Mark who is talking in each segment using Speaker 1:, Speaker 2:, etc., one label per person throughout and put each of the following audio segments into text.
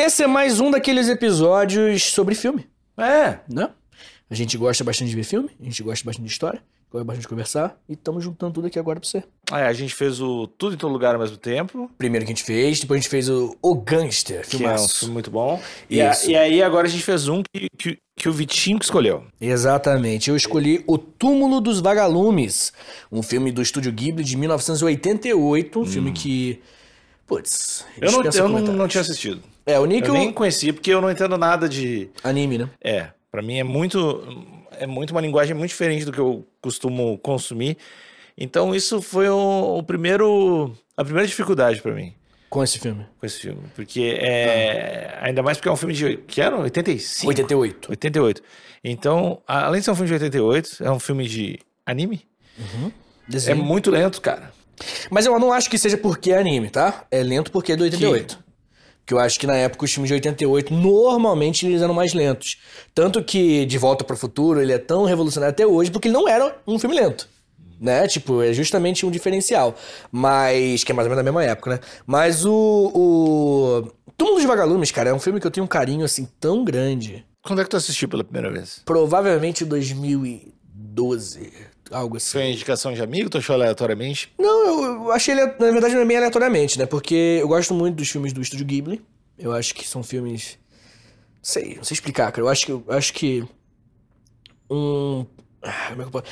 Speaker 1: Esse é mais um daqueles episódios sobre filme,
Speaker 2: É.
Speaker 1: né? A gente gosta bastante de ver filme, a gente gosta bastante de história, gosta bastante de conversar e estamos juntando tudo aqui agora pra você.
Speaker 2: É, a gente fez o Tudo em Todo Lugar ao mesmo tempo,
Speaker 1: Primeiro que a gente fez, depois a gente fez o, o Gangster,
Speaker 2: que é um filme muito bom. E, a- e aí agora a gente fez um que, que, que o Vitinho que escolheu.
Speaker 1: Exatamente. Eu escolhi O Túmulo dos Vagalumes, um filme do estúdio Ghibli de 1988, um filme que. Putz.
Speaker 2: Eu, não, eu não, não tinha assistido.
Speaker 1: É, o
Speaker 2: Eu
Speaker 1: Nick
Speaker 2: nem conhecia, porque eu não entendo nada de...
Speaker 1: anime, né?
Speaker 2: É, pra mim é muito... É muito uma linguagem muito diferente do que eu costumo consumir. Então isso foi o, o primeiro... A primeira dificuldade pra mim
Speaker 1: Com esse filme.
Speaker 2: com esse filme. Porque é... Ainda mais porque é um filme de... Que era? 85?
Speaker 1: 88.
Speaker 2: 88. Então, além de ser um filme de 88, é um filme de anime. É
Speaker 1: Desenho.
Speaker 2: muito lento, cara.
Speaker 1: Mas eu não acho que seja porque é anime, tá? É lento porque é do 88. Porque eu acho que na época os filmes de 88, normalmente eles eram mais lentos. Tanto que De Volta para o Futuro, ele é tão revolucionário até hoje, porque ele não era um filme lento. Né? Tipo, é justamente um diferencial. Mas. Que é mais ou menos da mesma época, né? Mas o. o... Túmulo dos Vagalumes, cara, é um filme que eu tenho um carinho assim tão grande.
Speaker 2: Quando é que tu assistiu pela primeira vez?
Speaker 1: Provavelmente 2012. Algo assim.
Speaker 2: Foi indicação de amigo? Tu achou aleatoriamente?
Speaker 1: Não, eu, achei ele, na verdade, não é bem aleatoriamente, né? Porque eu gosto muito dos filmes do Estúdio Ghibli. Eu acho que são filmes. Não sei, não sei explicar, cara. Eu acho que. Eu acho que. Um. ah, Como é que eu posso.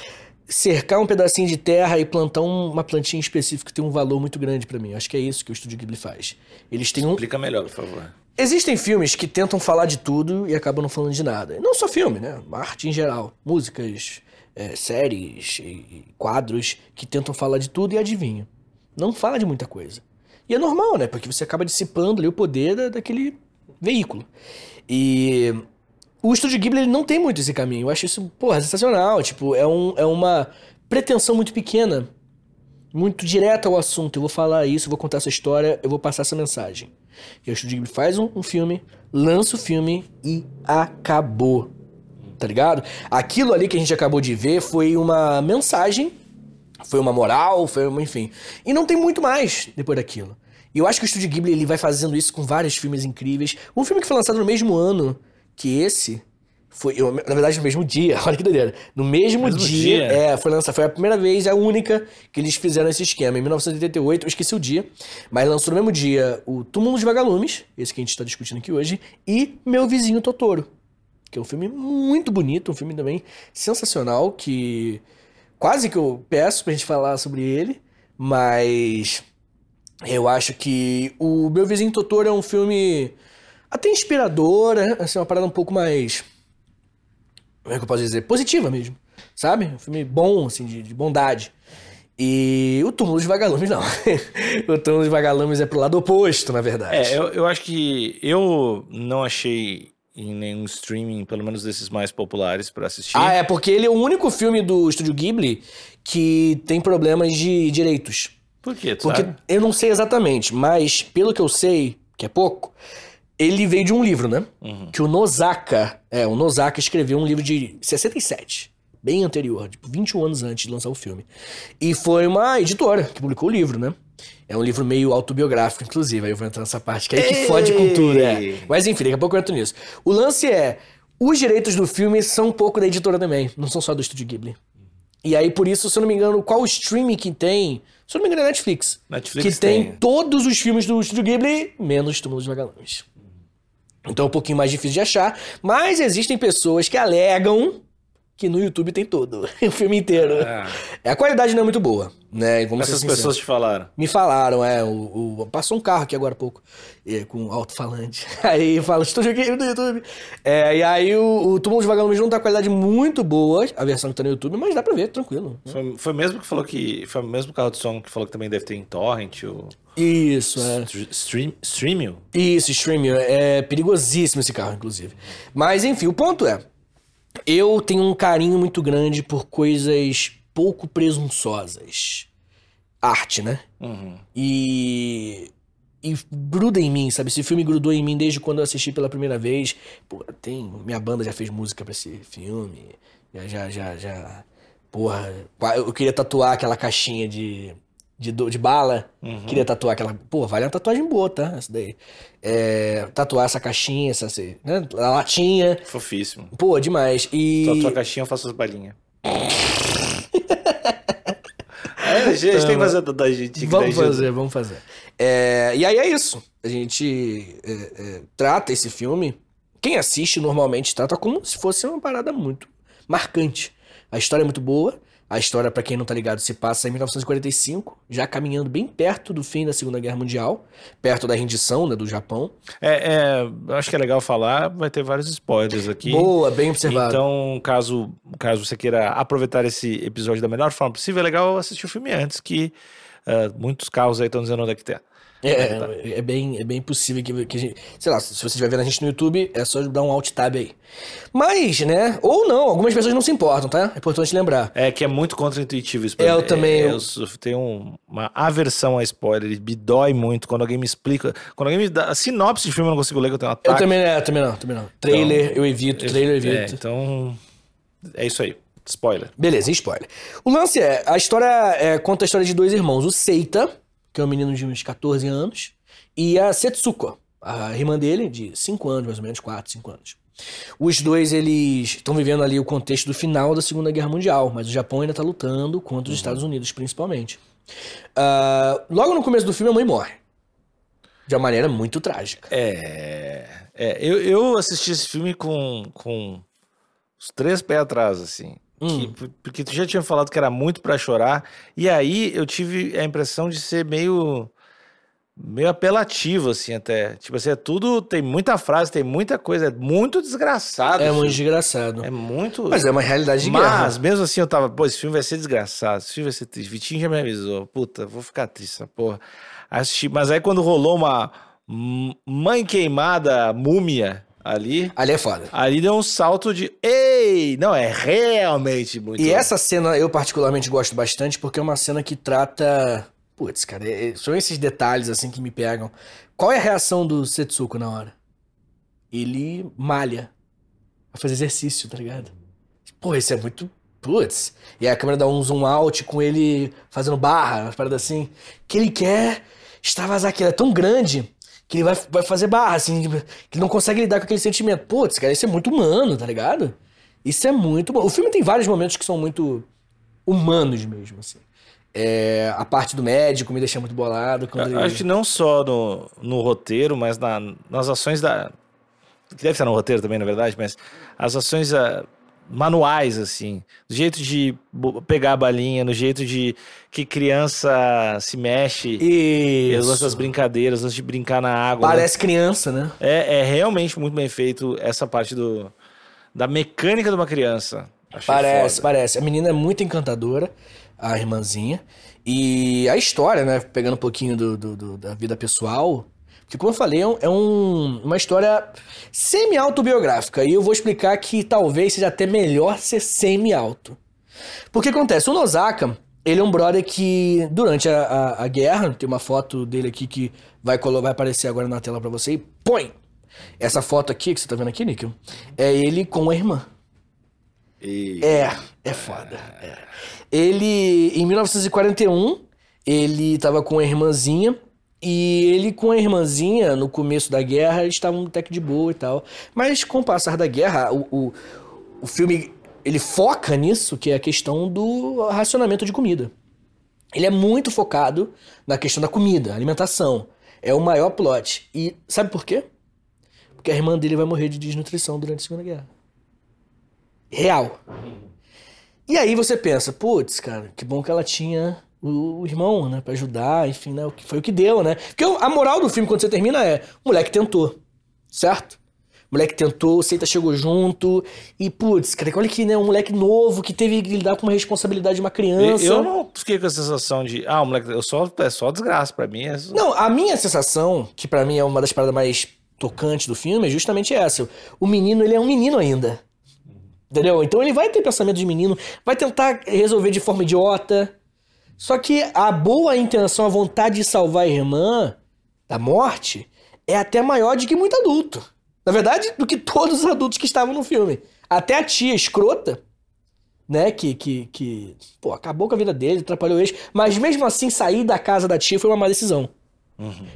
Speaker 1: Cercar um pedacinho de terra e plantar um- uma plantinha específica tem um valor muito grande pra mim. Acho que é isso que o Estúdio Ghibli faz. Eles têm um.
Speaker 2: Explica melhor, por favor.
Speaker 1: Existem filmes que tentam falar de tudo e acabam não falando de nada. E não só filme, né? Arte em geral. Músicas, é, séries, e- quadros que tentam falar de tudo e adivinham. Não fala de muita coisa. E é normal, né? Porque você acaba dissipando ali o poder da- daquele veículo. E o Estúdio Ghibli ele não tem muito esse caminho. Eu acho isso, porra, sensacional. Tipo, é, um, é uma pretensão muito pequena, muito direta ao assunto. Eu vou falar isso, eu vou contar essa história, eu vou passar essa mensagem. E o Estúdio Ghibli faz um, um filme, lança o filme e acabou. Tá ligado? Aquilo ali que a gente acabou de ver foi uma mensagem, foi uma moral, foi uma, enfim. E não tem muito mais depois daquilo. E eu acho que o Estúdio Ghibli ele vai fazendo isso com vários filmes incríveis. Um filme que foi lançado no mesmo ano que esse, foi, eu- na verdade, no mesmo dia, olha que doideira. No mesmo,
Speaker 2: Mesmo
Speaker 1: dia,
Speaker 2: dia.
Speaker 1: é, foi lançado, foi a primeira vez, a única que eles fizeram esse esquema. Em 1988, eu esqueci o dia, mas lançou no mesmo dia o Túmulo dos Vagalumes, esse que a gente está discutindo aqui hoje, e Meu Vizinho Totoro, que é um filme muito bonito, um filme também sensacional, que quase que eu peço pra gente falar sobre ele, mas eu acho que o Meu Vizinho Totoro é um filme até inspirador, né? assim, uma parada um pouco mais como é que eu posso dizer? Positiva mesmo, sabe? Um filme bom, assim, de, de bondade. E o Túmulo dos Vagalumes, não. o Túmulo dos Vagalumes é pro lado oposto, na verdade.
Speaker 2: É, eu, eu acho que eu não achei em nenhum streaming, pelo menos desses mais populares, pra assistir.
Speaker 1: Ah, é, porque ele é o único filme do Estúdio Ghibli que tem problemas de direitos.
Speaker 2: Por quê, tu
Speaker 1: Porque
Speaker 2: sabe?
Speaker 1: eu não sei exatamente, mas pelo que eu sei, que é pouco, ele veio de um livro, né?
Speaker 2: Uhum.
Speaker 1: Que o Nozaka, é, o Nozaka escreveu um livro de 67, bem anterior, tipo 21 anos antes de lançar o filme. E foi uma editora que publicou o livro, né? É um livro meio autobiográfico, inclusive, aí eu vou entrar nessa parte, que é aí que fode com tudo, é. Mas enfim, daqui a pouco eu entro nisso. O lance é, os direitos do filme são um pouco da editora também, não são só do Estúdio Ghibli. E aí, por isso, se eu não me engano, qual streaming que tem? Se eu não me engano, é Netflix.
Speaker 2: Netflix
Speaker 1: que tem,
Speaker 2: tem.
Speaker 1: todos os filmes do Estúdio Ghibli, menos Túmulo dos Vagalumes. Então é um pouquinho mais difícil de achar, mas existem pessoas que alegam que no YouTube tem todo, o filme inteiro.
Speaker 2: Ah,
Speaker 1: A qualidade não é muito boa, né? Vamos
Speaker 2: essas pessoas te falaram.
Speaker 1: Me falaram, é, o, o- passou um carro aqui agora há pouco, é, com alto-falante. Aí fala, Estúdio Game do YouTube. É, e aí o, o Túmulo dos Vagalumes não tá com qualidade muito boa, a versão que tá no YouTube, mas dá pra ver, tranquilo.
Speaker 2: Foi, foi mesmo que falou que. Foi o mesmo carro de som que falou que também deve ter em Torrent, o.
Speaker 1: Isso, é.
Speaker 2: Str- Stream, Streamio?
Speaker 1: Isso, streaming. É perigosíssimo esse carro, inclusive. Mas, enfim, o ponto é: eu tenho um carinho muito grande por coisas pouco presunçosas. Arte, né?
Speaker 2: Uhum.
Speaker 1: E. E gruda em mim, sabe? Esse filme grudou em mim desde quando eu assisti pela primeira vez. Pô, tem. Minha banda já fez música pra esse filme. Já, já, já, já. Porra. Eu queria tatuar aquela caixinha de de, do- de bala. Queria tatuar aquela. Pô, vale uma tatuagem boa, tá? Essa daí. É, tatuar essa caixinha, essa, assim, né? A latinha.
Speaker 2: Fofíssimo.
Speaker 1: Pô, demais. E.
Speaker 2: Só tua caixinha eu faço as balinhas. é, a gente tem que fazer da gente.
Speaker 1: Vamos fazer, vamos fazer. É, e aí é isso. A gente é, é, trata esse filme. Quem assiste normalmente trata como se fosse uma parada muito marcante. A história é muito boa. A história, pra quem não tá ligado, se passa em 1945, já caminhando bem perto do fim da Segunda Guerra Mundial, perto da rendição né, do Japão.
Speaker 2: É, é, acho que é legal falar, vai ter vários spoilers aqui.
Speaker 1: Boa, bem observado.
Speaker 2: Então, caso, caso você queira aproveitar esse episódio da melhor forma possível, é legal assistir o filme antes, que ah, muitos carros aí estão dizendo onde é que tem.
Speaker 1: É, é, bem, é bem possível que, que a gente. Sei lá, se você estiver vendo a gente no YouTube, é só dar um alt tab aí. Mas, né? Ou não, algumas pessoas não se importam, tá? É importante lembrar.
Speaker 2: É que é muito contraintuitivo isso pra
Speaker 1: É, eu
Speaker 2: mim.
Speaker 1: também-
Speaker 2: eu sou- tenho um- uma aversão a spoiler, me dói muito quando alguém me explica. Quando alguém me dá a sinopse de filme eu não consigo ler, que eu tenho um
Speaker 1: Eu também, é, também não, também não. Trailer, eu evito, trailer eu
Speaker 2: É,
Speaker 1: evito.
Speaker 2: então, é isso aí. Spoiler.
Speaker 1: Beleza, spoiler. O lance é, a história é, conta a história de dois irmãos, o Seita, que é um menino de uns 14 anos, e a Setsuko, a irmã dele, de 5 anos, mais ou menos, 4, 5 anos. Os dois, eles estão vivendo ali o contexto do final da Segunda Guerra Mundial, mas o Japão ainda tá lutando contra os Estados Unidos, principalmente. Ah, logo no começo do filme, a mãe morre. De uma maneira muito trágica.
Speaker 2: É, é, eu, eu assisti esse filme com, com os três pés atrás, assim.
Speaker 1: Hum.
Speaker 2: Que- porque tu já tinha falado que era muito pra chorar. E aí eu tive a impressão de ser meio. meio apelativo, assim, até. Tipo assim, é tudo. Tem muita frase, tem muita coisa. É muito desgraçado.
Speaker 1: É muito desgraçado.
Speaker 2: É muito.
Speaker 1: Mas é uma realidade de guerra.
Speaker 2: Mas, mesmo assim, eu tava, pô, esse filme vai ser desgraçado, esse filme vai ser triste. Vitinho já me avisou, puta, vou ficar triste essa porra. Assisti, mas aí quando rolou uma mãe queimada múmia ali,
Speaker 1: Ali é foda.
Speaker 2: ali deu um salto de, ei, não, é realmente muito.
Speaker 1: E essa cena eu particularmente gosto bastante porque é uma cena que trata. Putz, cara, é- é- são esses detalhes assim que me pegam. Qual é a reação do Setsuko na hora? Ele malha. Vai fazer exercício, tá ligado? Pô, isso é muito. Putz. E aí a câmera dá um zoom out com ele fazendo barra, umas paradas assim. Que ele quer extravasar, ele é tão grande que ele vai, vai fazer barra, assim, que ele não consegue lidar com aquele sentimento. Putz, cara, isso é muito humano, tá ligado? Isso é muito bom. O filme tem vários momentos que são muito humanos mesmo, assim. É, a parte do médico me deixa muito bolado. Ele-
Speaker 2: Acho que não só no, no roteiro, mas na- nas ações da. Que deve estar no roteiro também, na verdade, mas as ações ah, manuais, assim. Do jeito de pegar a balinha, no jeito de que criança se mexe.
Speaker 1: Isso.
Speaker 2: Essas brincadeiras, antes de brincar na água. né?
Speaker 1: Parece criança, né?
Speaker 2: É, é realmente muito bem feito essa parte do, da mecânica de uma criança. Achei
Speaker 1: Parece,
Speaker 2: foda.
Speaker 1: parece. A menina é muito encantadora, a irmãzinha. E a história, né? Pegando um pouquinho do, do- do- da vida pessoal. Porque, como eu falei, é, um- é um- uma história semi-autobiográfica. E eu vou explicar que talvez seja até melhor ser semi-auto. Porque acontece, o Nozaka, ele é um brother que, durante a, a- a guerra, tem uma foto dele aqui que vai, vai aparecer agora na tela pra você e põe! Essa foto aqui, que você tá vendo aqui, Níquel, é ele com a irmã.
Speaker 2: E-
Speaker 1: É, é foda. é. Ele, em 1941, ele tava com a irmãzinha. E ele com a irmãzinha, no começo da guerra, eles estavam até que de boa e tal. Mas com o passar da guerra, o, o, o filme ele foca nisso, que é a questão do racionamento de comida. Ele é muito focado na questão da comida, alimentação. É o maior plot. E sabe por quê? Porque a irmã dele vai morrer de desnutrição durante a Segunda Guerra. Real. E aí você pensa, putz, cara, que bom que ela tinha o, o irmão, né, pra ajudar, enfim, né, o que foi o que deu, né? Porque a moral do filme, quando você termina, é: o moleque tentou, certo? O moleque tentou, o Seita chegou junto, e putz, cara, olha que, né, um moleque novo que teve que lidar com uma responsabilidade de uma criança.
Speaker 2: Eu não fiquei com a sensação de, ah, o moleque, eu só, é só desgraça pra mim. É só-
Speaker 1: Não, a minha sensação, que pra mim é uma das paradas mais tocantes do filme, é justamente essa. O menino, ele é um menino ainda. Entendeu? Então ele vai ter pensamento de menino, vai tentar resolver de forma idiota. Só que a boa intenção, a vontade de salvar a irmã da morte é até maior do que muito adulto. Na verdade, do que todos os adultos que estavam no filme. Até a tia escrota, né? Que, que, que pô, acabou com a vida dele, atrapalhou eles. Mas mesmo assim, sair da casa da tia foi uma má decisão.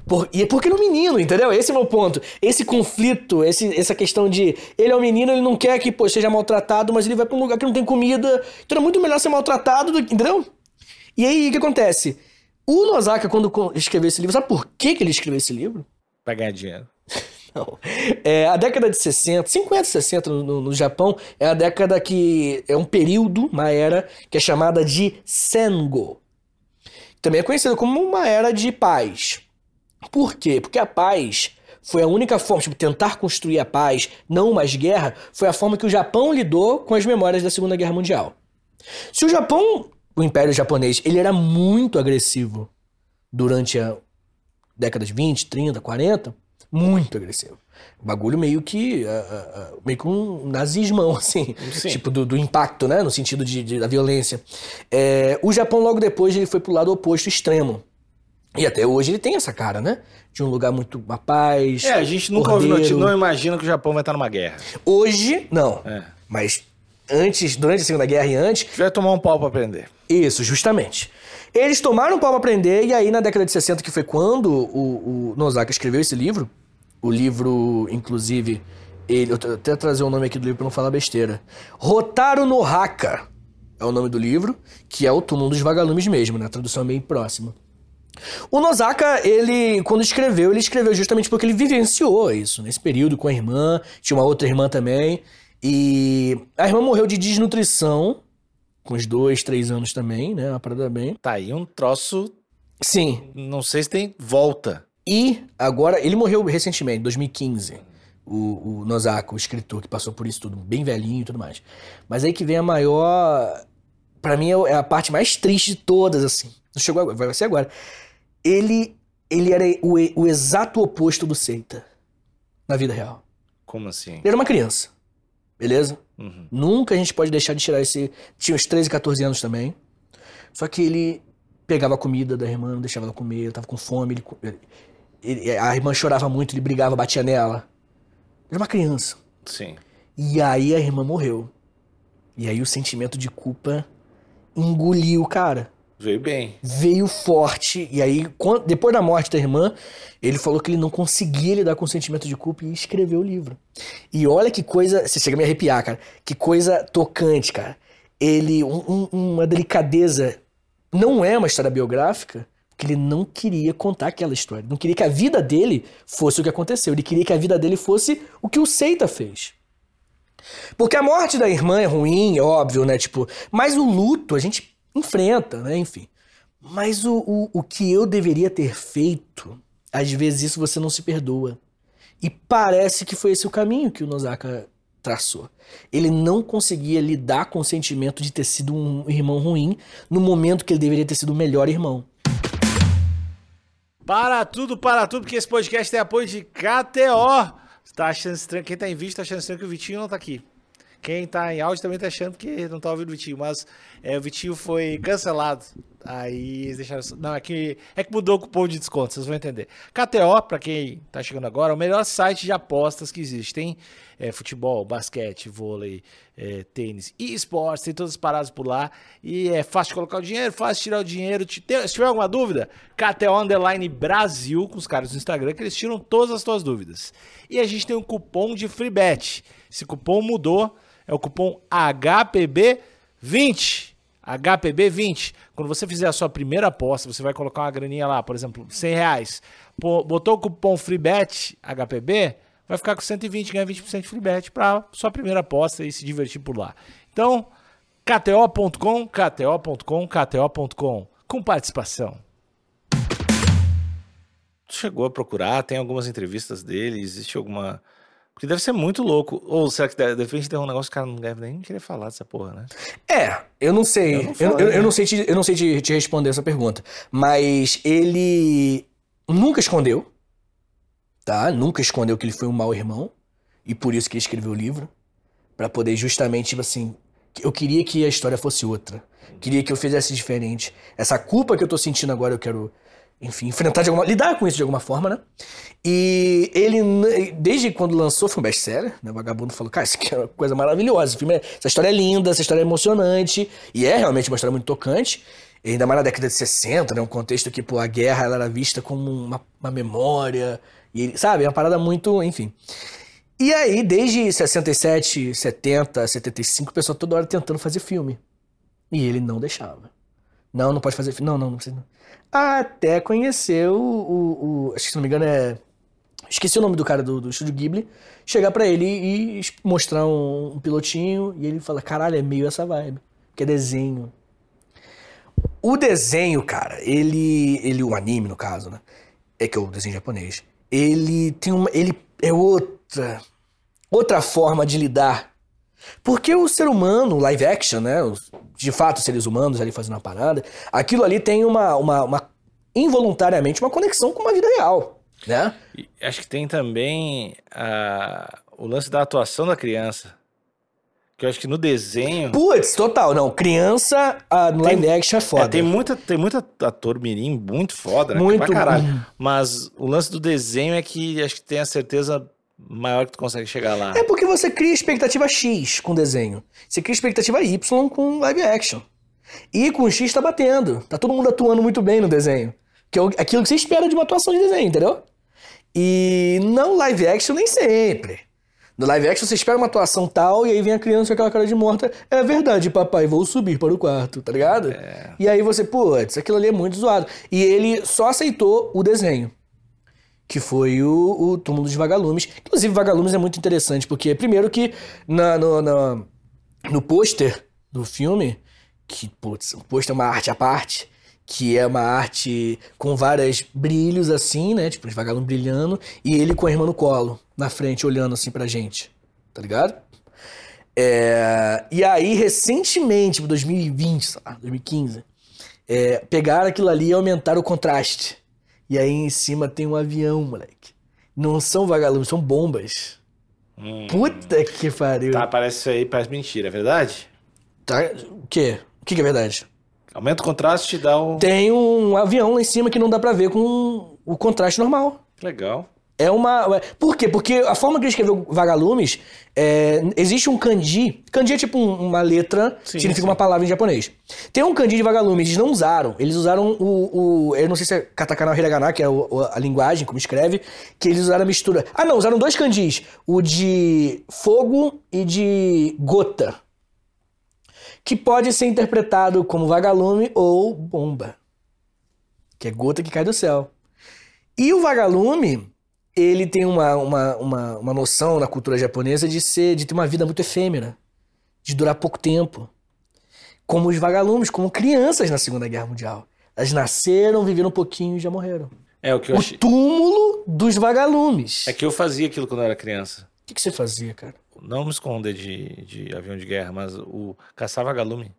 Speaker 1: Por, e é porque ele é um menino, entendeu? Esse é o meu ponto. Esse conflito, esse, essa questão de ele é um menino, ele não quer que pô, seja maltratado, mas ele vai pra um lugar que não tem comida. Então é muito melhor ser maltratado, do, entendeu? E aí, o que acontece? O Nozaka, quando escreveu esse livro, sabe por que, que ele escreveu esse livro?
Speaker 2: Pra ganhar dinheiro.
Speaker 1: Não. É, a década de 60, 50, 60 no, no- no Japão, é a década que é um período, uma era, que é chamada de Sengo. Também é conhecida como uma era de paz. Por quê? Porque a paz foi a única forma, tipo, tentar construir a paz, não mais guerra, foi a forma que o Japão lidou com as memórias da Segunda Guerra Mundial. Se o Japão, o Império Japonês, ele era muito agressivo durante a década de 20, 30, 40, muito agressivo. O bagulho meio que. ah, ah, meio que um nazismão, assim.
Speaker 2: Sim.
Speaker 1: Tipo, do, do impacto, né? No sentido de, de- da violência. É, o Japão, logo depois, ele foi pro lado oposto extremo. E até hoje ele tem essa cara, né? De um lugar muito uma paz.
Speaker 2: É, a gente nunca ouviu notícia, não imagina que o Japão vai estar numa guerra.
Speaker 1: Hoje, não.
Speaker 2: É.
Speaker 1: Mas antes, durante a Segunda Guerra e antes,
Speaker 2: Vai tomar um pau pra aprender.
Speaker 1: Isso, justamente. Eles tomaram o pau pra aprender, e aí na década de 60, que foi quando o, o Nozaka escreveu esse livro, o livro, inclusive, ele, eu vou até trazer o nome aqui do livro pra não falar besteira. Rotaro no Haka é o nome do livro, que é o túmulo dos vagalumes mesmo, né? A tradução é meio próxima. O Nozaka, ele, quando escreveu, ele escreveu justamente porque ele vivenciou isso, nesse período com a irmã, tinha uma outra irmã também, e a irmã morreu de desnutrição, com uns dois, três anos também, né? Uma parada bem.
Speaker 2: Tá aí um troço,
Speaker 1: Sim.
Speaker 2: não sei se tem volta.
Speaker 1: E agora, ele morreu recentemente, em 2015. O, o Nozaka, o escritor que passou por isso tudo, bem velhinho e tudo mais. Mas aí que vem a maior. Pra mim é a parte mais triste de todas, assim. Não chegou agora, vai ser agora. Ele, ele era o, o exato oposto do Seita na vida real.
Speaker 2: Como assim?
Speaker 1: Ele era uma criança. Beleza?
Speaker 2: Uhum.
Speaker 1: Nunca a gente pode deixar de tirar esse. Tinha uns 13, 14 anos também. Só que ele pegava a comida da irmã, não deixava ela comer, ele tava com fome. Ele, ele- a irmã chorava muito, ele brigava, batia nela. Era uma criança.
Speaker 2: Sim.
Speaker 1: E aí a irmã morreu. E aí o sentimento de culpa engoliu o cara.
Speaker 2: Veio bem.
Speaker 1: Veio forte. E aí, quan- depois da morte da irmã, ele falou que ele não conseguia lidar com o sentimento de culpa e escreveu o livro. E olha que coisa. Você chega a me arrepiar, cara. Que coisa tocante, cara. Ele. um- um- uma delicadeza. Não é uma história biográfica, porque ele não queria contar aquela história. Não queria que a vida dele fosse o que aconteceu. Ele queria que a vida dele fosse o que o Seita fez. Porque a morte da irmã é ruim, é óbvio, né? Tipo, mas o luto a gente enfrenta, né? Enfim. Mas o, o, o que eu deveria ter feito, às vezes isso você não se perdoa. E parece que foi esse o caminho que o Nozaka traçou. Ele não conseguia lidar com o sentimento de ter sido um irmão ruim no momento que ele deveria ter sido o melhor irmão.
Speaker 2: Para tudo, para tudo, porque esse podcast tem apoio de KTO. Tá achando estranho? Quem tá em vídeo tá achando estranho que o Vitinho não tá aqui. Quem tá em áudio também tá achando que não tá ouvindo o Vitinho, mas é, o Vitinho foi cancelado. Aí eles deixaram. Não, é que, é que mudou o cupom de desconto, vocês vão entender. KTO, pra quem tá chegando agora, é o melhor site de apostas que existe. Tem é, futebol, basquete, vôlei, é, tênis e esportes, tem todas as paradas por lá. E é fácil colocar o dinheiro, fácil tirar o dinheiro. Se tiver alguma dúvida, KTO Underline Brasil, com os caras do Instagram, que eles tiram todas as tuas dúvidas. E a gente tem um cupom de free bet. Esse cupom mudou, é o cupom HPB20. HPB20. Quando você fizer a sua primeira aposta, você vai colocar uma graninha lá, por exemplo, 100 reais. Botou o cupom FreeBet HPB, vai ficar com 120, ganha 20% de FreeBet para sua primeira aposta e se divertir por lá. Então, KTO.com, KTO.com, KTO.com, com participação. Chegou a procurar, tem algumas entrevistas dele, existe alguma... Porque deve ser muito louco. Ou será que de de repente tem um negócio que o cara não deve nem querer falar dessa porra, né?
Speaker 1: É, eu não sei.
Speaker 2: Eu
Speaker 1: Eu
Speaker 2: não falei,
Speaker 1: eu, eu
Speaker 2: né?
Speaker 1: não sei, te, eu não sei te, te responder essa pergunta. Mas ele nunca escondeu. Tá? Nunca escondeu que ele foi um mau irmão. E por isso que ele escreveu o livro. Pra poder justamente, tipo assim. Eu queria que a história fosse outra. Queria que eu fizesse diferente. Essa culpa que eu tô sentindo agora, eu quero. Enfim, enfrentar de alguma. lidar com isso de alguma forma, né? E ele, desde quando lançou, foi um best-seller, né? O vagabundo falou, cara, isso aqui é uma coisa maravilhosa. É- essa história é linda, essa história é emocionante. E é realmente uma história muito tocante. Ainda mais na década de 60, né? Um contexto que, pô, a guerra ela era vista como uma, uma memória. E, sabe? É uma parada muito. Enfim. E aí, desde 67, 70, 75, o pessoal toda hora tentando fazer filme. E ele não deixava. Não, não pode fazer. Não, não, não precisa. Até conhecer o, o, o- Acho que se não me engano é. Esqueci o nome do cara do, do estúdio Ghibli. Chegar pra ele e mostrar um, um pilotinho. E ele fala: caralho, é meio essa vibe. Que é desenho. O desenho, cara, ele. ele o anime, no caso, né? É que é o desenho japonês. Ele tem uma. Ele é outra. Outra forma de lidar porque o ser humano, live action, né? De fato, os seres humanos ali fazendo uma parada, aquilo ali tem uma, uma, uma- involuntariamente uma conexão com uma vida real, né?
Speaker 2: E acho que tem também ah, o lance da atuação da criança. Que eu acho que no desenho.
Speaker 1: Putz, total, não. Criança no live action é foda.
Speaker 2: É, tem muita, tem muita ator mirim muito foda, né?
Speaker 1: Muito
Speaker 2: Pra caralho. Mas o lance do desenho é que acho que tem a certeza maior que tu consegue chegar lá.
Speaker 1: É porque você cria expectativa X com desenho. Você cria expectativa Y com live action. E com X tá batendo. Tá todo mundo atuando muito bem no desenho. Que é aquilo que você espera de uma atuação de desenho, entendeu? E não live action nem sempre. No live action você espera uma atuação tal e aí vem a criança com aquela cara de morta. É verdade, papai, vou subir para o quarto, tá ligado? E aí você, putz, aquilo ali é muito zoado. E ele só aceitou o desenho. Que foi o, o Túmulo dos Vagalumes. Inclusive, Vagalumes é muito interessante, porque, primeiro, que na, no, na- no pôster do filme, que, putz, o pôster é uma arte à parte, que é uma arte com vários brilhos assim, né? Tipo, os vagalumes brilhando, e ele com a irmã no colo, na frente, olhando assim pra gente. Tá ligado? É, e aí, recentemente, tipo, 2020, sei lá, 2015, é, pegaram aquilo ali e aumentaram o contraste. E aí em cima tem um avião, moleque. Não são vagalumes, são bombas.
Speaker 2: Hum.
Speaker 1: Puta que pariu.
Speaker 2: Tá, parece isso aí, parece mentira, é verdade?
Speaker 1: Tá, O quê? O que, que é verdade?
Speaker 2: Aumenta o contraste e dá o.
Speaker 1: Tem um avião lá em cima que não dá pra ver com o contraste normal.
Speaker 2: Legal.
Speaker 1: É uma. Por quê? Porque a forma que ele escreveu vagalumes, é, existe um kanji. Kanji é tipo um- uma letra,
Speaker 2: Sim,
Speaker 1: significa
Speaker 2: sim.
Speaker 1: uma palavra em japonês. Tem um kanji de vagalumes, eles não usaram. Eles usaram o. o eu não sei se é katakana ou hiragana, que é o- a linguagem, como escreve, que eles usaram a mistura. Ah, não, usaram dois kanjis: o de fogo e de gota. Que pode ser interpretado como vagalume ou bomba. Que é gota que cai do céu. E o vagalume, ele tem uma, uma, uma, uma noção na cultura japonesa de ser, de ter uma vida muito efêmera, de durar pouco tempo. Como os vagalumes, como crianças na Segunda Guerra Mundial. Elas nasceram, viveram um pouquinho e já morreram.
Speaker 2: É o que eu
Speaker 1: O
Speaker 2: achei.
Speaker 1: túmulo dos vagalumes.
Speaker 2: É que eu fazia aquilo quando eu era criança.
Speaker 1: O que, que você fazia, cara?
Speaker 2: Não me esconder de, de avião de guerra, mas o caçar vagalume.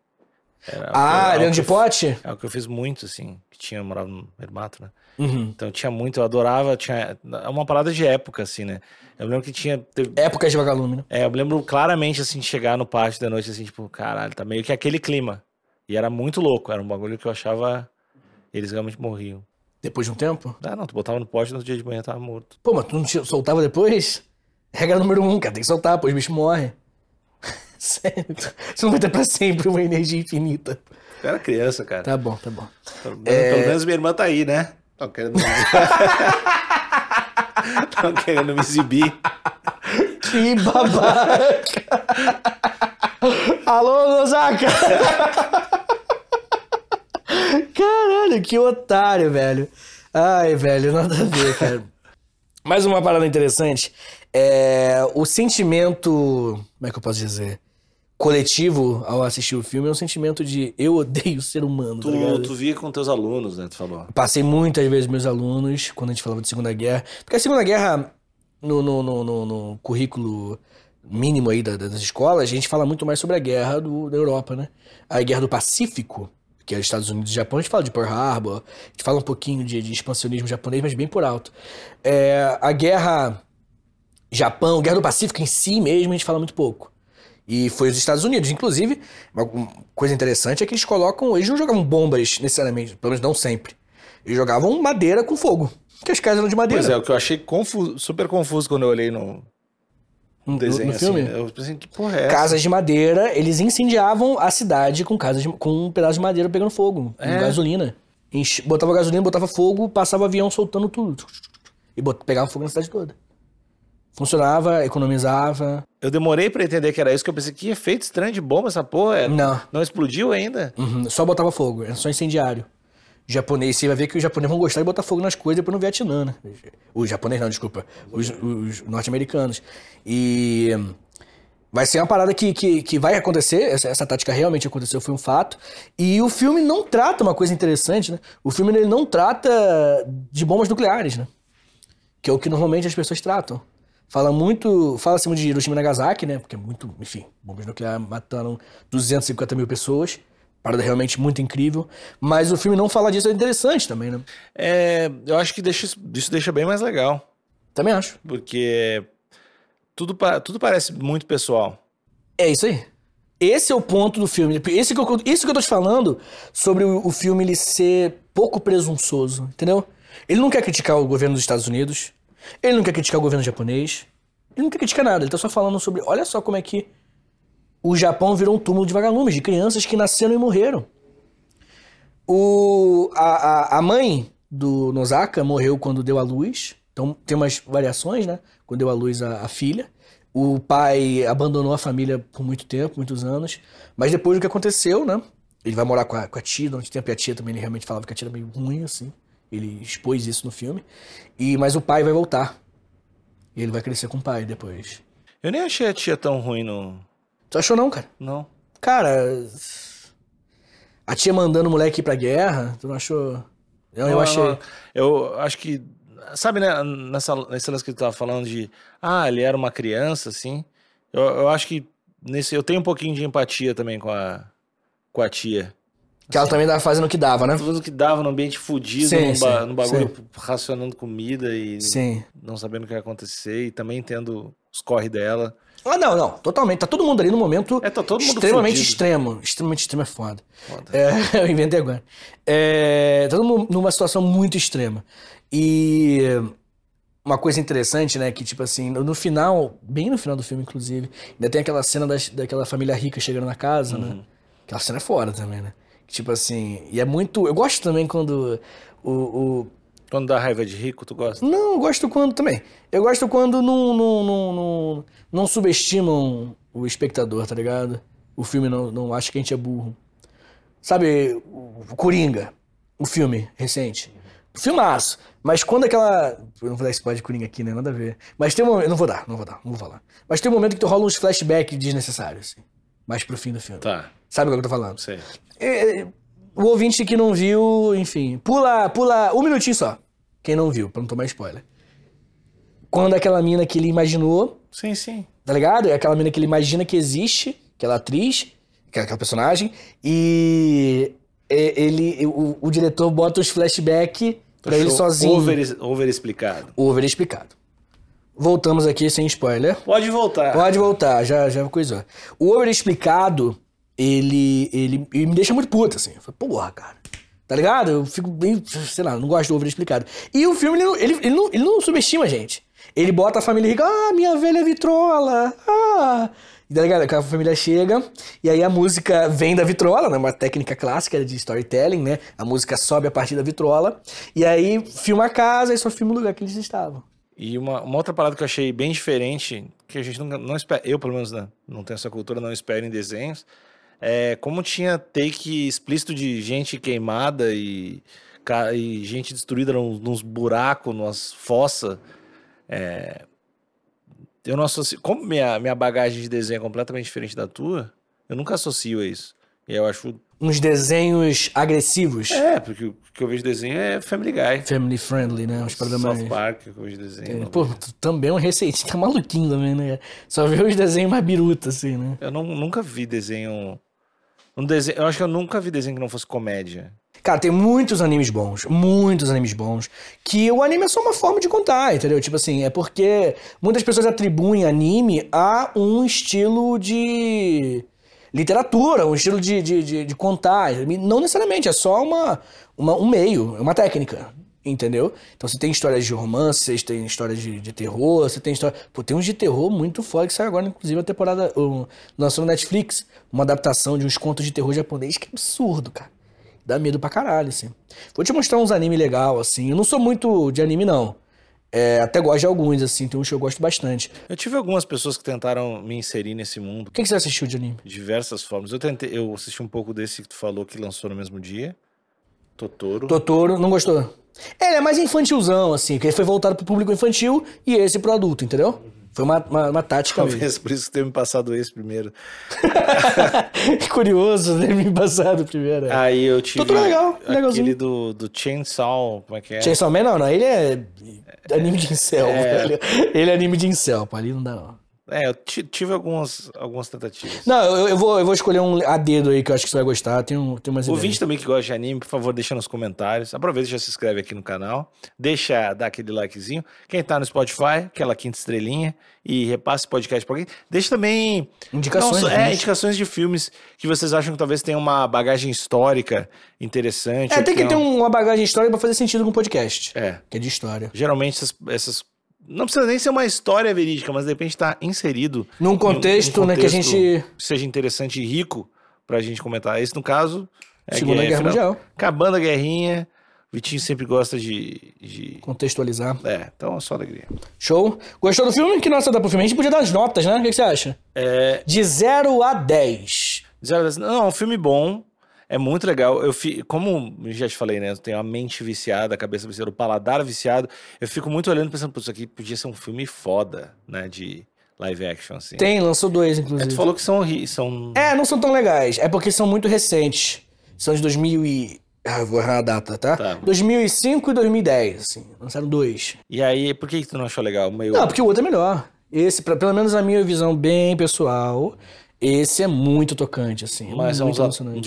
Speaker 2: Era
Speaker 1: Ah, dentro de pote?
Speaker 2: É o que eu fiz muito, assim. Que tinha, eu morava no Hermato, né?
Speaker 1: Uhum.
Speaker 2: Então tinha muito, eu adorava, tinha. É uma parada de época, assim, né? Eu lembro que tinha. teve-
Speaker 1: Épocas de vagalume, né?
Speaker 2: é, eu lembro claramente, assim, de chegar no pátio da noite, assim, tipo, caralho, tá meio que aquele clima. E era muito louco, era um bagulho que eu achava. Eles realmente morriam.
Speaker 1: Depois de um tempo.
Speaker 2: Ah, não, tu botava no pote e no dia de manhã tava morto.
Speaker 1: Pô, mas tu não te soltava depois? Regra número um, cara. Tem que soltar, pô, os bichos morrem. Sério. Você não vai ter pra sempre uma energia infinita.
Speaker 2: Eu era criança, cara.
Speaker 1: Tá bom, tá bom.
Speaker 2: Pelo, pelo menos minha irmã tá aí, né? Tão querendo me Tão querendo me exibir.
Speaker 1: Que babaca! Alô, Nosaka! Caralho, que otário, velho. Ai, velho, nada a ver, cara. Mais uma parada interessante. É, o sentimento. Como é que eu posso dizer? Coletivo ao assistir o filme é um sentimento de eu odeio o ser humano, tá
Speaker 2: Tu,
Speaker 1: ligado?
Speaker 2: tu via com teus alunos, né? Tu falou.
Speaker 1: Passei muitas vezes meus alunos quando a gente falava de Segunda Guerra. Porque a Segunda Guerra, no, no, no, no- no currículo mínimo aí da- das escolas, a gente fala muito mais sobre a guerra do, da Europa, né? A guerra do Pacífico, que é os Estados Unidos e Japão, a gente fala de Pearl Harbor, a gente fala um pouquinho de, de expansionismo japonês, mas bem por alto. É, a guerra Japão, guerra do Pacífico em si mesmo, a gente fala muito pouco. E foi os Estados Unidos. Inclusive, uma coisa interessante é que eles colocam. Eles não jogam bombas necessariamente, pelo menos não sempre. Eles jogavam madeira com fogo. Porque as casas eram de madeira.
Speaker 2: Pois é, o que eu achei confuso, super confuso quando eu olhei no,
Speaker 1: no,
Speaker 2: no desenho.
Speaker 1: no
Speaker 2: assim,
Speaker 1: filme.
Speaker 2: Eu pensei, que porra é essa?
Speaker 1: Casas de madeira, eles incendiavam a cidade com casas de- com um pedaço de madeira pegando fogo, com
Speaker 2: É.
Speaker 1: gasolina. Enche- botava gasolina, botava fogo, passava avião soltando tudo. E bot- pegava fogo na cidade toda. Funcionava, economizava.
Speaker 2: Eu demorei pra entender que era isso, que eu pensei, que efeito estranho de bomba essa porra. é.
Speaker 1: Não.
Speaker 2: Não explodiu ainda?
Speaker 1: Uhum, Só botava fogo, era só incendiário. Japonês, você vai ver que os japoneses vão gostar de botar fogo nas coisas depois no Vietnã, né? Os japoneses não, desculpa. Os, os norte-americanos. E vai ser uma parada que, que, que vai acontecer, essa, essa tática realmente aconteceu, foi um fato. E o filme não trata uma coisa interessante, né? O filme ele não trata de bombas nucleares, né? Que é o que normalmente as pessoas tratam. Fala muito, fala-se muito de Hiroshima e Nagasaki, né? Porque é muito, enfim, bombas nucleares mataram 250 mil pessoas. Parada realmente muito incrível. Mas o filme não fala disso, é interessante também, né?
Speaker 2: É, eu acho que deixa, isso- deixa bem mais legal.
Speaker 1: Também acho.
Speaker 2: Porque tudo, tudo parece muito pessoal.
Speaker 1: É isso aí. Esse é o ponto do filme. Esse que eu, isso que eu tô te falando sobre o, o filme ele ser pouco presunçoso, entendeu? Ele não quer criticar o governo dos Estados Unidos. Ele não quer criticar o governo japonês. Ele não quer criticar nada. Ele tá só falando sobre. Olha só como é que o Japão virou um túmulo de vagalumes, de crianças que nasceram e morreram. O, a, a, a mãe do Nozaka morreu quando deu à luz. Então tem umas variações, né? Quando deu à luz a, a filha. O pai abandonou a família por muito tempo, muitos anos. Mas depois do que aconteceu, né? Ele vai morar com a, com a tia durante tempo. E a tia também, ele realmente falava que a tia era meio ruim, assim. Ele expôs isso no filme. E, mas o pai vai voltar. E ele vai crescer com o pai depois.
Speaker 2: Eu nem achei a tia tão ruim no.
Speaker 1: Tu achou não, cara?
Speaker 2: Não.
Speaker 1: Cara, a tia mandando o moleque ir pra guerra, tu não achou? Eu, eu
Speaker 2: Não,
Speaker 1: achei.
Speaker 2: não. Eu acho que. Sabe, né? Nessa, nesse lance que tu tava falando de. Ah, ele era uma criança, assim. Eu, eu acho que. Nesse, eu tenho um pouquinho de empatia também com a, com a tia.
Speaker 1: Que ela também tava fazendo o que dava, né?
Speaker 2: Tudo que dava num ambiente fudido,
Speaker 1: Sim,
Speaker 2: num, ba-
Speaker 1: sim,
Speaker 2: num bagulho
Speaker 1: sim.
Speaker 2: racionando comida e não sabendo o que ia acontecer e também tendo os corre dela.
Speaker 1: Ah, não, não. Totalmente. Tá todo mundo ali no momento
Speaker 2: É, tá todo mundo
Speaker 1: extremamente
Speaker 2: fudido.
Speaker 1: extremo. Extremamente extremo é foda.
Speaker 2: Foda.
Speaker 1: É, eu inventei agora. É, todo mundo numa situação muito extrema. E uma coisa interessante, né? Que, tipo assim, no no final, bem no final do filme, inclusive, ainda tem aquela cena das- daquela família rica chegando na casa,
Speaker 2: Uhum.
Speaker 1: né? Aquela cena é fora também, né? Tipo assim, e é muito. Eu gosto também quando o- o,
Speaker 2: Quando dá raiva de rico, tu gosta?
Speaker 1: não, eu gosto quando também. Eu gosto quando não, não, não, não, não subestimam o espectador, tá ligado? O filme não, não acha que a gente é burro. Sabe, o Coringa, o filme recente. Filmaço. Mas quando aquela. Eu não vou dar spoiler de Coringa aqui, né? Nada a ver. Mas tem um momento. Não vou dar, não vou dar, não vou falar. Mas tem um momento que tu rola uns flashbacks desnecessários, assim. Mais pro fim do filme.
Speaker 2: Tá,
Speaker 1: Sabe o que eu tô falando?
Speaker 2: sei.
Speaker 1: É, o ouvinte que não viu, enfim, pula, pula um minutinho só. Quem não viu, pra não tomar spoiler. Quando aquela mina que ele imaginou,
Speaker 2: Sim, sim.
Speaker 1: tá ligado? É aquela mina que ele imagina que existe, aquela atriz, aquela, aquela personagem, e é, ele, o, o diretor bota os flashbacks pra ele sozinho.
Speaker 2: Over, over explicado.
Speaker 1: Over explicado. Voltamos aqui sem spoiler.
Speaker 2: Pode voltar.
Speaker 1: Pode voltar, já, já coisou. O over explicado, ele, ele, ele me deixa muito puto, assim. Eu falei, porra, cara. Tá ligado? Eu fico bem, sei lá, não gosto do over explicado. E o filme, ele, não- ele, ele, não, ele não subestima a gente. Ele bota a família rica, ah, minha velha vitrola, ah. E Tá ligado? A família chega, e aí a música vem da vitrola, né? Uma técnica clássica de storytelling, né? A música sobe a partir da vitrola, e aí filma a casa e só filma o lugar que eles estavam.
Speaker 2: E uma, uma outra parada que eu achei bem diferente, que a gente nunca, não espera, eu pelo menos né, não tenho essa cultura, não espero em desenhos, é como tinha take explícito de gente queimada e, e gente destruída nos, nos buracos, nas fossas. É, eu não associo. Como minha, minha bagagem de desenho é completamente diferente da tua, eu nunca associo a isso. E eu acho.
Speaker 1: Uns desenhos agressivos.
Speaker 2: É, porque o que eu vejo desenho é Family Guy.
Speaker 1: Family friendly, né? Uns paradas
Speaker 2: South. Park, que eu vejo desenho.
Speaker 1: Pô, tu também é um receitinho, tá maluquinho também, né? Só vê os desenhos mais biruta, assim, né?
Speaker 2: Eu não, nunca vi desenho. Um desenho. Eu acho que eu nunca vi desenho que não fosse comédia.
Speaker 1: Cara, tem muitos animes bons, muitos animes bons, que o anime é só uma forma de contar, entendeu? Tipo assim, é porque muitas pessoas atribuem anime a um estilo de. Literatura, um estilo de, de, de, de contar. Não necessariamente, é só uma, uma, um meio, é uma técnica. Entendeu? Então você tem histórias de romance, você tem histórias de, de terror, você tem história. Pô, tem uns de terror muito foda que sai agora, inclusive a temporada. Um, lançou no Netflix uma adaptação de uns contos de terror japonês que é absurdo, cara. Dá medo pra caralho, assim. Vou te mostrar uns anime legal, assim. Eu não sou muito de anime, não. É, até gosto de alguns, assim, tem uns que eu gosto bastante.
Speaker 2: Eu tive algumas pessoas que tentaram me inserir nesse mundo.
Speaker 1: O que, que você assistiu de anime?
Speaker 2: Diversas formas. Eu tentei, eu assisti um pouco desse que tu falou que lançou no mesmo dia. Totoro.
Speaker 1: Totoro, não gostou? É, ele é mais infantilzão, assim, que ele foi voltado pro público infantil e esse pro adulto, entendeu? Foi uma, uma, uma tática
Speaker 2: Talvez
Speaker 1: mesmo.
Speaker 2: por isso que teve me passado esse primeiro.
Speaker 1: Curioso, né? Me passado primeiro. é.
Speaker 2: Aí eu tive
Speaker 1: é legal, legalzinho.
Speaker 2: aquele do, do Chainsaw, como é que é?
Speaker 1: Chainsaw Man não, não, ele é anime de incel,
Speaker 2: É.
Speaker 1: Ele é anime de incel, pô, ali não dá não.
Speaker 2: É, eu ti- tive algumas, algumas tentativas.
Speaker 1: Não, eu, eu vou, eu vou escolher um a dedo aí que eu acho que você vai gostar, tem, um, tem umas
Speaker 2: O
Speaker 1: ideias.
Speaker 2: ouvinte também que gosta de anime, por favor, deixa nos comentários. Aproveita e já se inscreve aqui no canal. Deixa, dá aquele likezinho. Quem tá no Spotify, aquela quinta estrelinha. E repasse o podcast pra alguém. Deixa também...
Speaker 1: Indicações
Speaker 2: Não,
Speaker 1: de
Speaker 2: é, indicações de filmes que vocês acham que talvez tenham uma bagagem histórica interessante.
Speaker 1: É, tem que ter
Speaker 2: tenham-
Speaker 1: uma bagagem histórica pra fazer sentido com o podcast,
Speaker 2: É,
Speaker 1: que é de história.
Speaker 2: geralmente essas... essas- Não precisa nem ser uma história verídica, mas de repente tá inserido...
Speaker 1: Num contexto, né, que a gente...
Speaker 2: seja interessante e rico pra gente comentar. Esse, no caso... É
Speaker 1: Segunda Guerra
Speaker 2: final-
Speaker 1: Mundial.
Speaker 2: Acabando a guerrinha, Vitinho sempre gosta de. de...
Speaker 1: Contextualizar.
Speaker 2: É, então é só alegria.
Speaker 1: Show. Gostou do filme? Que nota dá pro filme? A gente podia dar as notas, né? O que, que você acha?
Speaker 2: É.
Speaker 1: De 0 a 10.
Speaker 2: zero a dez- Não, é um filme bom. É muito legal. Eu fi... Como já te falei, né? Eu tenho a mente viciada, a cabeça viciada, o paladar viciado. Eu fico muito olhando pensando, pô, isso aqui podia ser um filme foda, né? De live action, assim.
Speaker 1: Tem, lançou dois,
Speaker 2: É,
Speaker 1: inclusive.
Speaker 2: tu falou que são. são...
Speaker 1: É, não são tão legais. É porque são muito recentes. São de 2000 e... Ah, vou errar a data, tá?
Speaker 2: Tá.
Speaker 1: 2005 e 2010, assim. Lançaram dois.
Speaker 2: E aí, por que, que tu não achou legal? Meio...
Speaker 1: Não, porque o outro é melhor. Esse, pra- pelo menos a minha visão bem pessoal, esse é muito tocante, assim.
Speaker 2: Mas é um,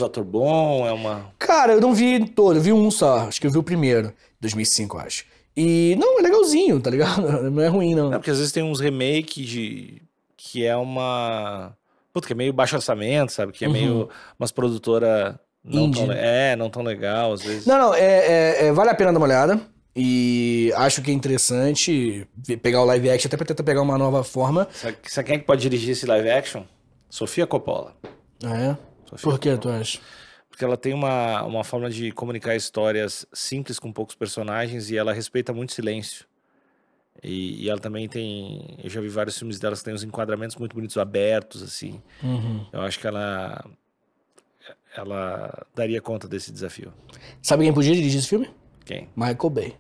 Speaker 2: ator bom, é uma.
Speaker 1: Cara, eu não vi todo, eu vi um só. Acho que eu vi o primeiro, 2005, eu acho. E, não, é legalzinho, tá ligado? Não é ruim, não.
Speaker 2: É porque às vezes tem uns remake de. que é uma. Puta, que é meio baixo orçamento, sabe? Que é meio umas produtora não tão,
Speaker 1: Indie.
Speaker 2: É, não tão legal, às vezes.
Speaker 1: Não, não, é, é- é- vale a pena dar uma olhada. E acho que é interessante pegar o live action até pra tentar pegar uma nova forma.
Speaker 2: Sabe, sabe quem é que pode dirigir esse live action? Sofia Coppola.
Speaker 1: Ah, é?
Speaker 2: Sofia
Speaker 1: Por que tu acha?
Speaker 2: Porque ela tem uma, uma forma de comunicar histórias simples com poucos personagens e ela respeita muito silêncio. E, e ela também tem. Eu já vi vários filmes delas que tem uns enquadramentos muito bonitos, abertos, assim.
Speaker 1: Uhum.
Speaker 2: Eu acho que ela. Ela daria conta desse desafio.
Speaker 1: Sabe quem podia dirigir esse filme?
Speaker 2: Quem?
Speaker 1: Michael Bay.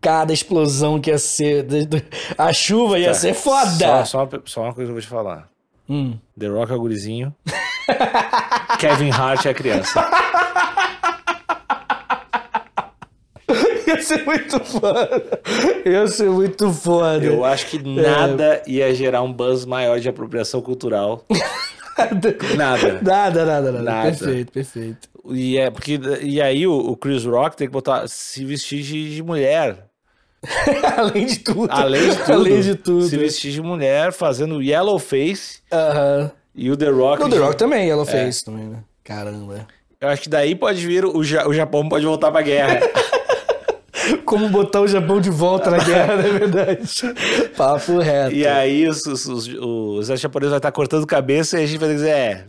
Speaker 1: Cada explosão que ia ser. A chuva ia
Speaker 2: Tá.
Speaker 1: ser foda!
Speaker 2: Só, só, uma, só uma coisa que eu vou te falar.
Speaker 1: Hum.
Speaker 2: The Rock é o gurizinho. Kevin Hart é a criança.
Speaker 1: Ia ser muito foda. Ia ser muito foda.
Speaker 2: Eu acho que nada ia gerar um buzz maior de apropriação cultural. Nada.
Speaker 1: Nada, nada, nada.
Speaker 2: Nada.
Speaker 1: Perfeito, perfeito.
Speaker 2: E, é porque, e aí o, o Chris Rock tem que botar se vestir de, de mulher.
Speaker 1: Além de tudo.
Speaker 2: Além de tudo.
Speaker 1: Além de tudo.
Speaker 2: Se vestir de mulher, fazendo yellow face.
Speaker 1: Aham.
Speaker 2: E o The Rock.
Speaker 1: O The
Speaker 2: de-
Speaker 1: Rock também,
Speaker 2: É.
Speaker 1: ela fez também, né? Caramba.
Speaker 2: Eu acho que daí pode vir o, Ja- o Japão pode voltar pra guerra.
Speaker 1: Como botar o Japão de volta na guerra, não é verdade? Papo reto.
Speaker 2: e aí os, os, os, o exército japonês vai estar cortando cabeça e a gente vai dizer, é.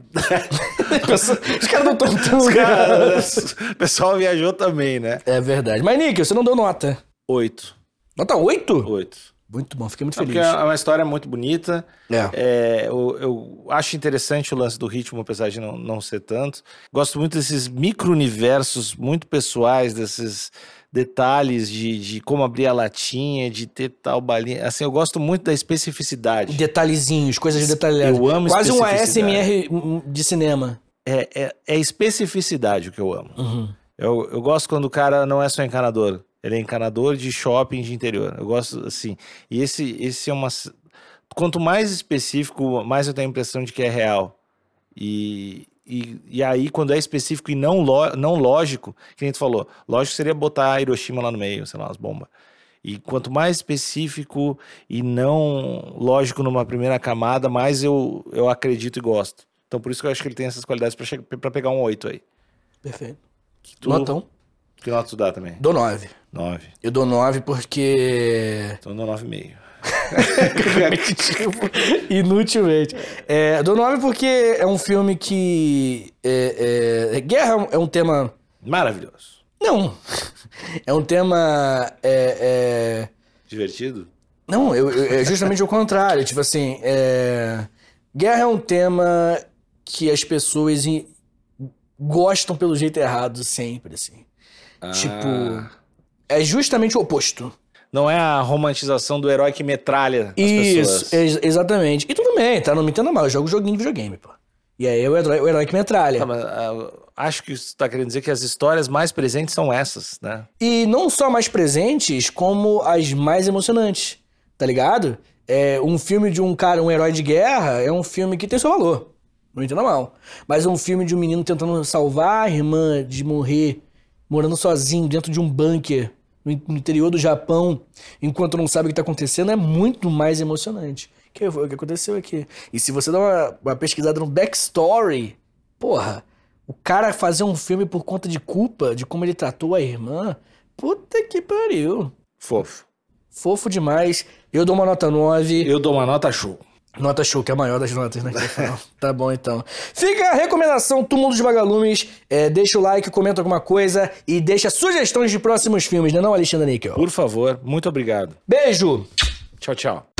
Speaker 1: Os caras não estão tão
Speaker 2: Os o pessoal viajou também, né?
Speaker 1: É verdade. Mas, Nick, você não deu nota.
Speaker 2: Oito.
Speaker 1: Nota 8?
Speaker 2: Oito.
Speaker 1: Muito bom, fiquei muito
Speaker 2: É porque
Speaker 1: feliz.
Speaker 2: é uma história muito bonita.
Speaker 1: É.
Speaker 2: É, eu, eu acho interessante o lance do ritmo, apesar de não, não ser tanto. Gosto muito desses micro-universos muito pessoais, desses detalhes de, de como abrir a latinha, de ter tal balinha. Assim, eu gosto muito da especificidade.
Speaker 1: Detalhezinhos, coisas de detalhes.
Speaker 2: Eu amo
Speaker 1: Quase um. ASMR de cinema.
Speaker 2: É, é, é especificidade o que eu amo.
Speaker 1: Uhum.
Speaker 2: Eu, eu gosto quando o cara não é só encanador. Ele é encanador de shopping de interior. Eu gosto assim. E esse, esse é uma. Quanto mais específico, mais eu tenho a impressão de que é real. E, e, e aí, quando é específico e não, lo, não lógico, que nem tu falou, lógico seria botar Hiroshima lá no meio, sei lá, as bombas. E quanto mais específico e não lógico numa primeira camada, mais eu, eu acredito e gosto. Então por isso que eu acho que ele tem essas qualidades pra pegar um 8 aí.
Speaker 1: Perfeito.
Speaker 2: Que tu,
Speaker 1: Notão.
Speaker 2: Que nota tu dá também?
Speaker 1: Dou 9.
Speaker 2: 9.
Speaker 1: Eu dou 9 porque.
Speaker 2: Então eu dou 9,5.
Speaker 1: repetitivo inutilmente. É, dou 9 porque é um filme que. é, é, guerra é um- tema.
Speaker 2: Maravilhoso.
Speaker 1: Não. É um tema. é, é,
Speaker 2: Divertido?
Speaker 1: Não, eu, eu- é justamente o contrário. Tipo assim, é... guerra é um tema que as pessoas gostam pelo jeito errado sempre, assim. Tipo,
Speaker 2: Ah.
Speaker 1: É justamente o oposto.
Speaker 2: Não é a romantização do herói que metralha as
Speaker 1: Isso,
Speaker 2: pessoas.
Speaker 1: ex- exatamente. E tudo bem, tá? Não me entenda mal, eu jogo joguinho de videogame, pô. E aí é o herói, o herói que metralha.
Speaker 2: Tá, mas, ah, acho que isso tá querendo dizer que as histórias mais presentes são essas, né?
Speaker 1: E não só mais presentes, como as mais emocionantes, tá ligado? É, um filme de um cara, um herói de guerra, é um filme que tem seu valor. Não entenda mal. Mas um filme de um menino tentando salvar a irmã de morrer, morando sozinho dentro de um bunker no in- no interior do Japão, enquanto não sabe o que tá acontecendo, é muito mais emocionante. Que foi o que aconteceu aqui. E se você dá uma, uma pesquisada no backstory, porra, o cara fazer um filme por conta de culpa, de como ele tratou a irmã, puta que pariu.
Speaker 2: Fofo.
Speaker 1: Fofo demais. Eu dou uma nota 9.
Speaker 2: Eu dou uma nota show.
Speaker 1: Nota show, que é a maior das notas, né? tá bom, então. Fica a recomendação Túmulo dos Vagalumes. É, deixa o like, comenta alguma coisa e deixa sugestões de próximos filmes, né não, Alexandre Níquel?
Speaker 2: Por favor, muito obrigado.
Speaker 1: Beijo!
Speaker 2: Tchau, tchau.